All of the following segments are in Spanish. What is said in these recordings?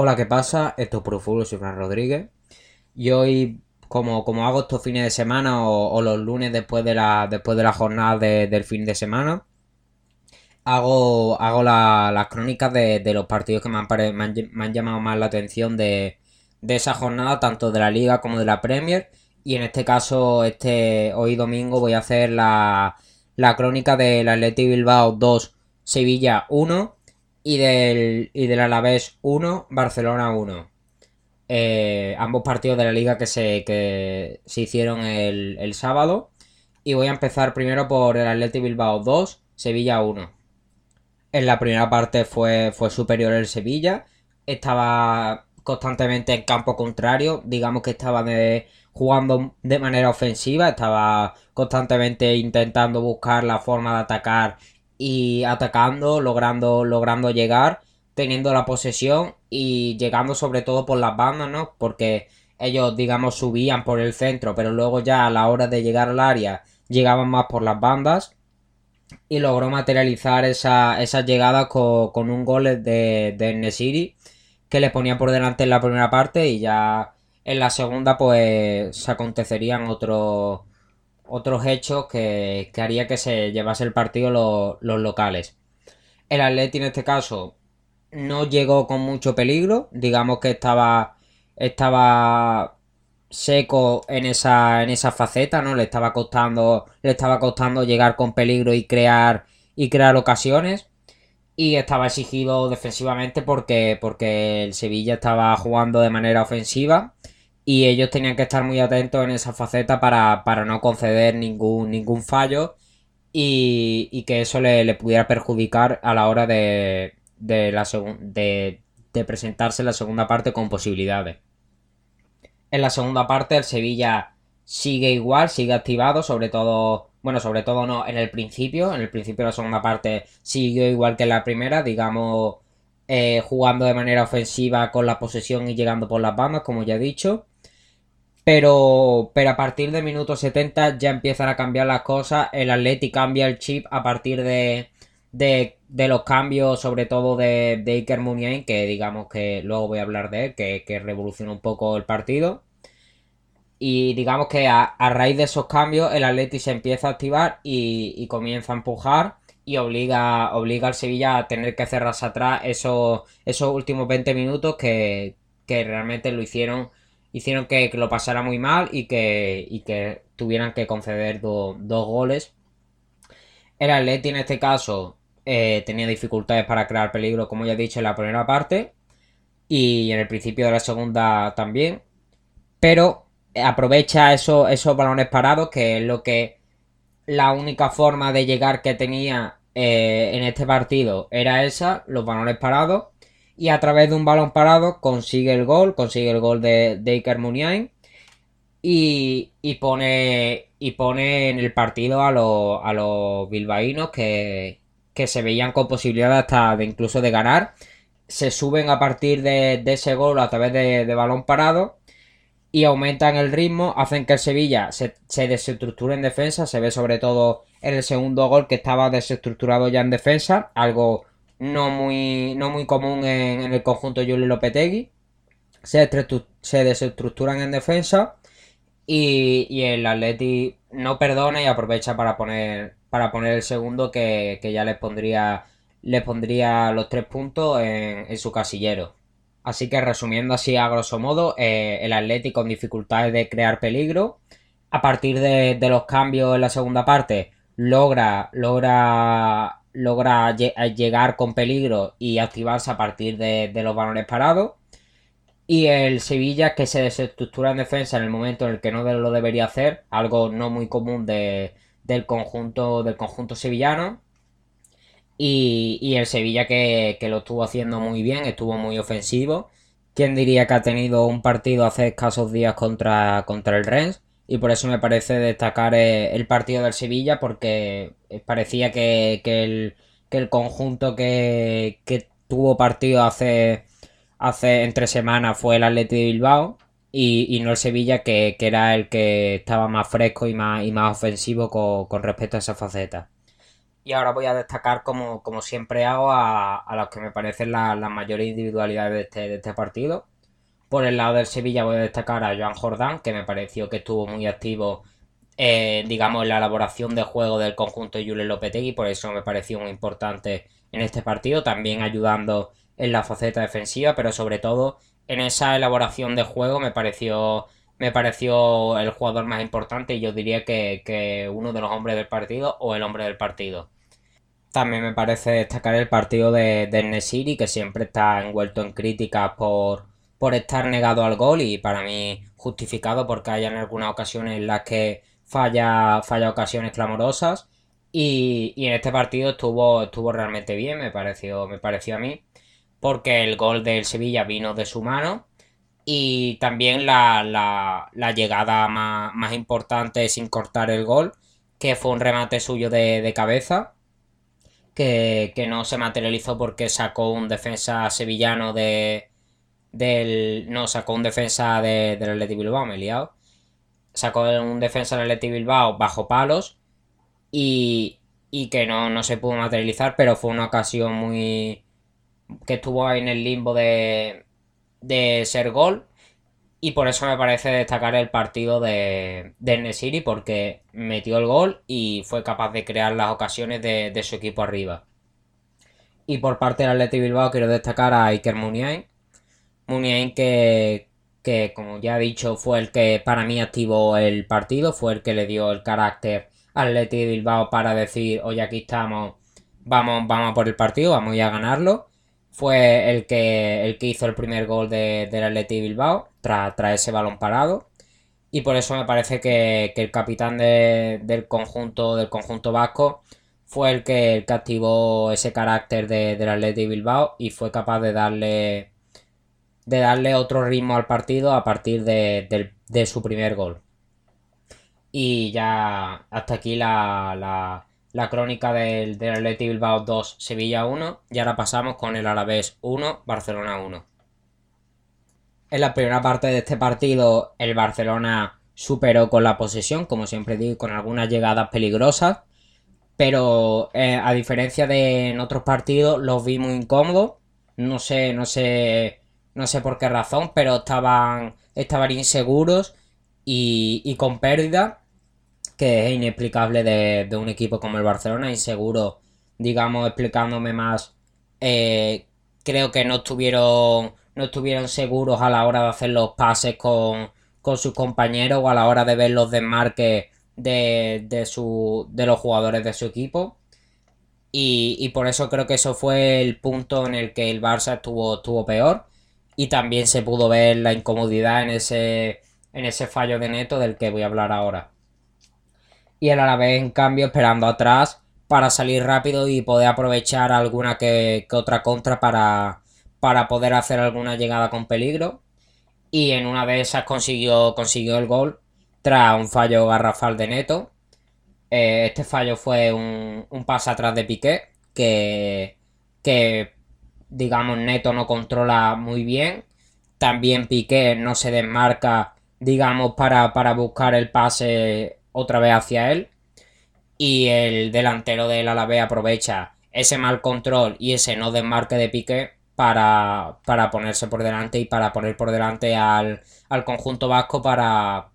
Hola, ¿qué pasa? Esto es Pro Fútbol, soy Fran Rodríguez. Y hoy, como, como hago estos fines de semana o, los lunes después de la, después de la jornada del fin de semana, hago, hago las crónicas de, los partidos que me han, llamado más la atención de, esa jornada, tanto de la Liga como de la Premier. Y en este caso, este hoy domingo voy a hacer la, la crónica del Athletic Bilbao 2, Sevilla 1 y del, y del Alavés 1, Barcelona 1. Eh, ambos partidos de la liga que se, que se hicieron el, sábado. Y voy a empezar primero por el Athletic Bilbao 2, Sevilla 1. En la primera parte fue, fue superior el Sevilla. Estaba constantemente en campo contrario. Digamos que estaba jugando de manera ofensiva. Estaba constantemente intentando buscar la forma de atacar y atacando, logrando, logrando llegar, teniendo la posesión y llegando sobre todo por las bandas, ¿no? Porque ellos, digamos, subían por el centro, pero luego ya a la hora de llegar al área llegaban más por las bandas y logró materializar esa, esas llegadas con, un gol de, de que le ponía por delante en la primera parte y ya en la segunda pues se acontecerían otros otros hechos que, que, haría que se llevase el partido los locales. El Atleti en este caso no llegó con mucho peligro, digamos que estaba estaba seco en esa en esa faceta, ¿no? Le estaba costando le estaba costando llegar con peligro y crear y crear ocasiones y estaba exigido defensivamente porque porque el Sevilla estaba jugando de manera ofensiva y ellos tenían que estar muy atentos en esa faceta para, no conceder ningún, ningún fallo y, que eso le, pudiera perjudicar a la hora de, de, la de, de presentarse en la segunda parte con posibilidades. En la segunda parte el Sevilla sigue igual, sigue activado, sobre todo, bueno, sobre todo no, en el principio, en el principio de la segunda parte siguió igual que en la primera, digamos, eh, jugando de manera ofensiva con la posesión y llegando por las bandas, como ya he dicho. Pero, pero a partir de minuto 70 ya empiezan a cambiar las cosas. El Atleti cambia el chip a partir de, de, los cambios, sobre todo de, de Iker Muniain, que digamos que luego voy a hablar de él, que, que revoluciona un poco el partido. Y digamos que a, raíz de esos cambios el Atleti se empieza a activar y, comienza a empujar y obliga, obliga al Sevilla a tener que cerrarse atrás esos, esos últimos 20 minutos que, que realmente lo hicieron hicieron que, lo pasara muy mal y que, que tuvieran que conceder dos goles. El Atleti en este caso eh, tenía dificultades para crear peligro, como ya he dicho en la primera parte, y en el principio de la segunda también, pero aprovecha eso, esos balones parados, que es lo que la única forma de llegar que tenía eh, en este partido era esa, los balones parados y a través de un balón parado consigue el gol, consigue el gol de, de Iker Muniain y, pone, y pone en el partido a, los, a los bilbaínos que, se veían con posibilidad hasta de incluso de ganar. Se suben a partir de, ese gol a través de, balón parado y aumentan el ritmo, hacen que el Sevilla se, se, desestructure en defensa, se ve sobre todo en el segundo gol que estaba desestructurado ya en defensa, algo no muy, no muy común en, el conjunto Julio Lopetegui. Se, se desestructuran en defensa y, el Atleti no perdona y aprovecha para poner, para poner el segundo que, ya les pondría, les pondría los tres puntos en, su casillero. Así que resumiendo así a grosso modo, eh, el Atleti con dificultades de crear peligro. A partir de, de los cambios en la segunda parte, logra, logra logra llegar con peligro y activarse a partir de, los balones parados. Y el Sevilla que se desestructura en defensa en el momento en el que no lo debería hacer, algo no muy común del, conjunto, del conjunto sevillano. Y, el Sevilla que, lo estuvo haciendo muy bien, estuvo muy ofensivo. ¿Quién diría que ha tenido un partido hace escasos días contra, contra el Rennes? Y por eso me parece destacar eh, el partido del Sevilla porque eh, parecía que, el, conjunto que, tuvo partido hace, hace entre semanas fue el Atleti de Bilbao y, no el Sevilla que, era el que estaba más fresco y más, y más ofensivo con, respecto a esa faceta. Y ahora voy a destacar, como, como siempre hago, a, a los que me parecen las mayores individualidades de este, de este partido. Por el lado del Sevilla voy a destacar a Joan Jordán, que me pareció que estuvo muy activo, eh, digamos, en la elaboración de juego del conjunto de Julio Lopetegui, por eso me pareció muy importante en este partido, también ayudando en la faceta defensiva, pero sobre todo en esa elaboración de juego me pareció me pareció el jugador más importante y yo diría que, uno de los hombres del partido o el hombre del partido. También me parece destacar el partido de, de Nesiri, que siempre está envuelto en críticas por, por estar negado al gol y para mí justificado porque hay en algunas ocasiones en las que falla, falla ocasiones clamorosas. Y, en este partido estuvo, estuvo realmente bien, me pareció, me pareció a mí, porque el gol del Sevilla vino de su mano y también la, llegada más, importante sin cortar el gol, que fue un remate suyo de, cabeza, que, no se materializó porque sacó un defensa sevillano de, del... No, sacó un defensa de, del Atleti Bilbao, me he liado. Sacó un defensa del Atleti Bilbao bajo palos y, y que no, no se pudo materializar, pero fue una ocasión muy... que estuvo ahí en el limbo de, de ser gol. Y por eso me parece destacar el partido de, de Nesiri porque metió el gol y fue capaz de crear las ocasiones de, de su equipo arriba. Y por parte del Atleti Bilbao quiero destacar a Iker Muniain. Muniain que, que, como ya he dicho, fue el que para mí activó el partido, fue el que le dio el carácter al Atleti Bilbao para decir, oye, aquí estamos, vamos, vamos a por el partido, vamos a ganarlo fue el que, el que hizo el primer gol de, del Atleti Bilbao tras, ese balón parado. Y por eso me parece que, el capitán del, conjunto, del conjunto vasco fue el que, activó ese carácter de, del Atleti Bilbao y fue capaz de darle, de darle otro ritmo al partido a partir de, su primer gol. Y ya hasta aquí la, la crónica del, del Bilbao 2, Sevilla 1 y ahora pasamos con el Alavés 1, Barcelona 1. En la primera parte de este partido el Barcelona superó con la posesión, como siempre digo, con algunas llegadas peligrosas, pero eh, a diferencia de en otros partidos los vi muy incómodos, no sé, no sé, no sé por qué razón, pero estaban, estaban inseguros y, y con pérdida que es inexplicable de, un equipo como el Barcelona, inseguro, digamos, explicándome más, eh, creo que no estuvieron, no estuvieron seguros a la hora de hacer los pases con, sus compañeros o a la hora de ver los desmarques de, de, su, de los jugadores de su equipo. Y, por eso creo que eso fue el punto en el que el Barça estuvo, estuvo peor. Y también se pudo ver la incomodidad en ese, en ese fallo de neto del que voy a hablar ahora y el Alavés en cambio esperando atrás para salir rápido y poder aprovechar alguna que, otra contra para, para poder hacer alguna llegada con peligro y en una de esas consiguió, consiguió el gol tras un fallo garrafal de Neto. Eh, este fallo fue un, un pase atrás de Piqué que, que digamos Neto no controla muy bien. También Piqué no se desmarca digamos para, para buscar el pase otra vez hacia él. Y el delantero del Alavés aprovecha ese mal control y ese no desmarque de pique para, para ponerse por delante y para poner por delante al, conjunto vasco para,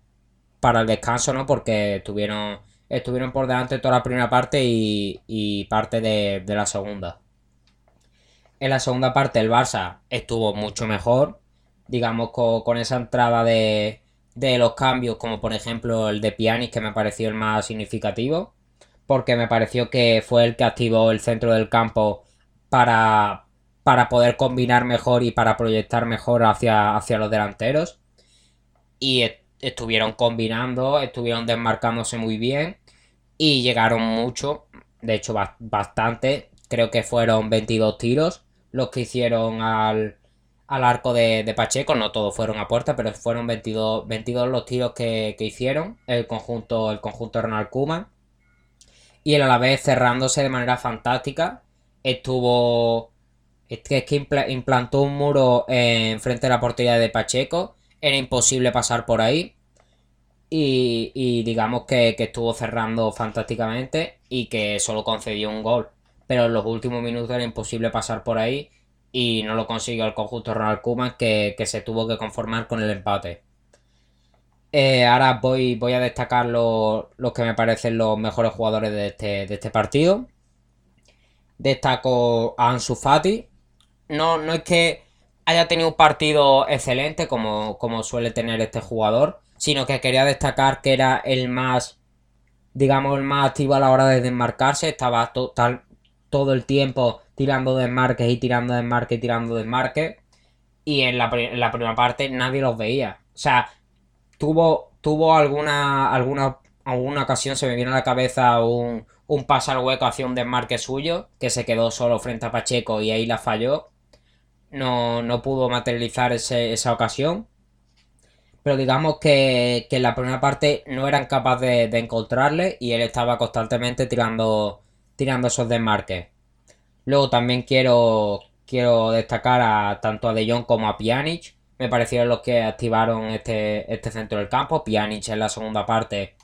para el descanso, ¿no? Porque estuvieron, estuvieron por delante toda la primera parte y, parte de, la segunda. En la segunda parte el Barça estuvo mucho mejor, digamos, con esa entrada de, de los cambios, como por ejemplo el de Pianis, que me pareció el más significativo, porque me pareció que fue el que activó el centro del campo para, para poder combinar mejor y para proyectar mejor hacia, hacia los delanteros. Y estuvieron combinando, estuvieron desmarcándose muy bien y llegaron mucho, de hecho bastante, creo que fueron 22 tiros los que hicieron al, al arco de, Pacheco, no todos fueron a puerta, pero fueron 22, 22 los tiros que, hicieron el conjunto, el conjunto Ronald Koeman. Y él a la vez cerrándose de manera fantástica. Estuvo. Es que, implantó un muro en frente de la portería de Pacheco. Era imposible pasar por ahí. Y, digamos que, estuvo cerrando fantásticamente. y que solo concedió un gol. Pero en los últimos minutos era imposible pasar por ahí y no lo consiguió el conjunto Ronald Koeman que, se tuvo que conformar con el empate. Eh, ahora voy, voy a destacar los, que me parecen los mejores jugadores de este, de este partido. Destaco a Ansu Fati. No, no es que haya tenido un partido excelente como, como suele tener este jugador, sino que quería destacar que era el más, digamos, el más activo a la hora de desmarcarse. Estaba total, todo el tiempo tirando desmarques y tirando desmarques y tirando desmarques. Y en la, primera parte nadie los veía. O sea, tuvo, tuvo alguna, alguna, alguna ocasión, se me viene a la cabeza un, un pase al hueco hacia un desmarque suyo, que se quedó solo frente a Pacheco y ahí la falló. No, no pudo materializar esa ocasión. Pero digamos que, en la primera parte no eran capaces de, encontrarle y él estaba constantemente tirando, tirando esos desmarques. Luego también quiero, quiero destacar a tanto a De Jong como a Pjanic. Me parecieron los que activaron este, este centro del campo. Pjanic en la segunda parte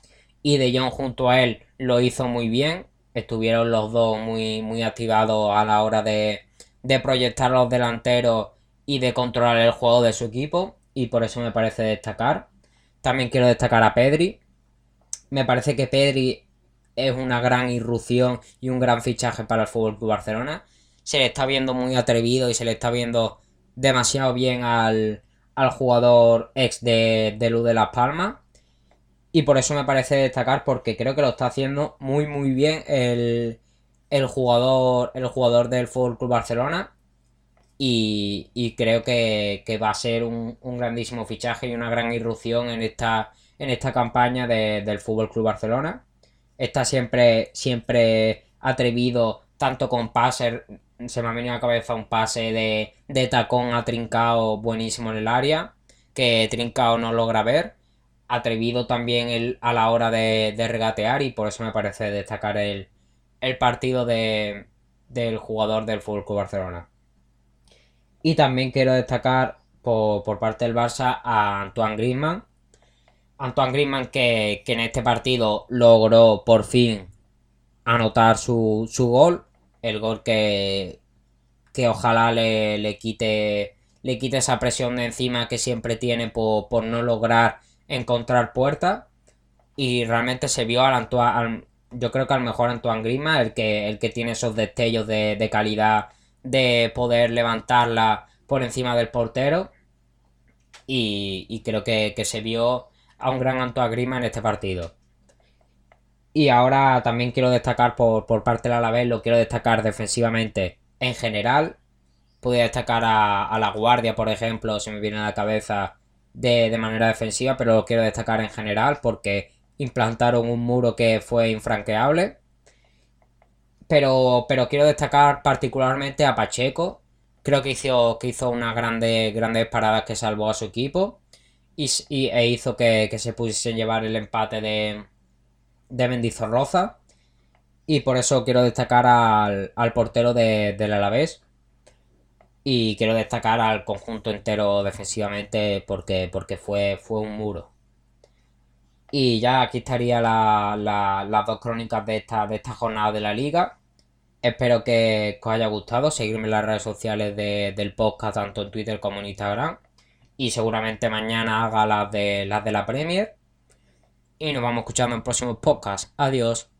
y De Jong junto a él lo hizo muy bien. Estuvieron los dos muy, muy activados a la hora de, de proyectar los delanteros y de controlar el juego de su equipo. Y por eso me parece destacar. También quiero destacar a Pedri. Me parece que Pedri es una gran irrupción y un gran fichaje para el Fútbol Club Barcelona. Se le está viendo muy atrevido y se le está viendo demasiado bien al, al jugador ex de, de Luz de Las Palmas. Y por eso me parece destacar porque creo que lo está haciendo muy muy bien el, jugador el jugador del Fútbol Club Barcelona. Y, creo que, va a ser un, grandísimo fichaje y una gran irrupción en esta, en esta campaña del Fútbol Club Barcelona. Está siempre, siempre atrevido, tanto con pases. Se me ha venido a la cabeza un pase de, de tacón a Trincao buenísimo en el área, que Trincao no logra ver atrevido también a la hora de, regatear y por eso me parece destacar el, partido de, del jugador del Club Barcelona. Y también quiero destacar por, parte del Barça a Antoine Griezmann. Antoine Griezmann que, en este partido logró por fin anotar su, gol. El gol que, que ojalá le, le, quite, le quite esa presión de encima que siempre tiene por, por no lograr encontrar puertas y realmente se vio al Antoine, yo creo que al mejor Antoine Grima, el que, el que tiene esos destellos de, calidad de poder levantarla por encima del portero y, creo que, se vio a un gran Antoine Grima en este partido. Y ahora también quiero destacar por, por parte del Alavés, lo quiero destacar defensivamente en general. Podría destacar a, la Guardia, por ejemplo, se me viene a la cabeza de, manera defensiva, pero lo quiero destacar en general porque implantaron un muro que fue infranqueable. Pero, pero quiero destacar particularmente a Pacheco. Creo que hizo, que hizo unas grandes, grandes paradas que salvó a su equipo. Y, e hizo que, se pudiese llevar el empate de, de Mendizorroza. Y por eso quiero destacar al, al portero de, del Alavés, y quiero destacar al conjunto entero defensivamente porque, porque fue, fue un muro. Y ya aquí estaría las dos crónicas de esta, de esta jornada de la liga. Espero que os haya gustado. Seguirme en las redes sociales del podcast, tanto en Twitter como en Instagram. Y seguramente mañana haga las de, las de la Premier. Y nos vamos escuchando en próximos podcasts. Adiós.